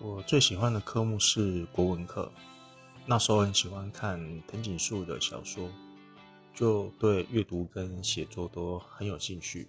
我最喜欢的科目是国文课那时候很喜欢看藤井树的小说就对阅读跟写作都很有兴趣。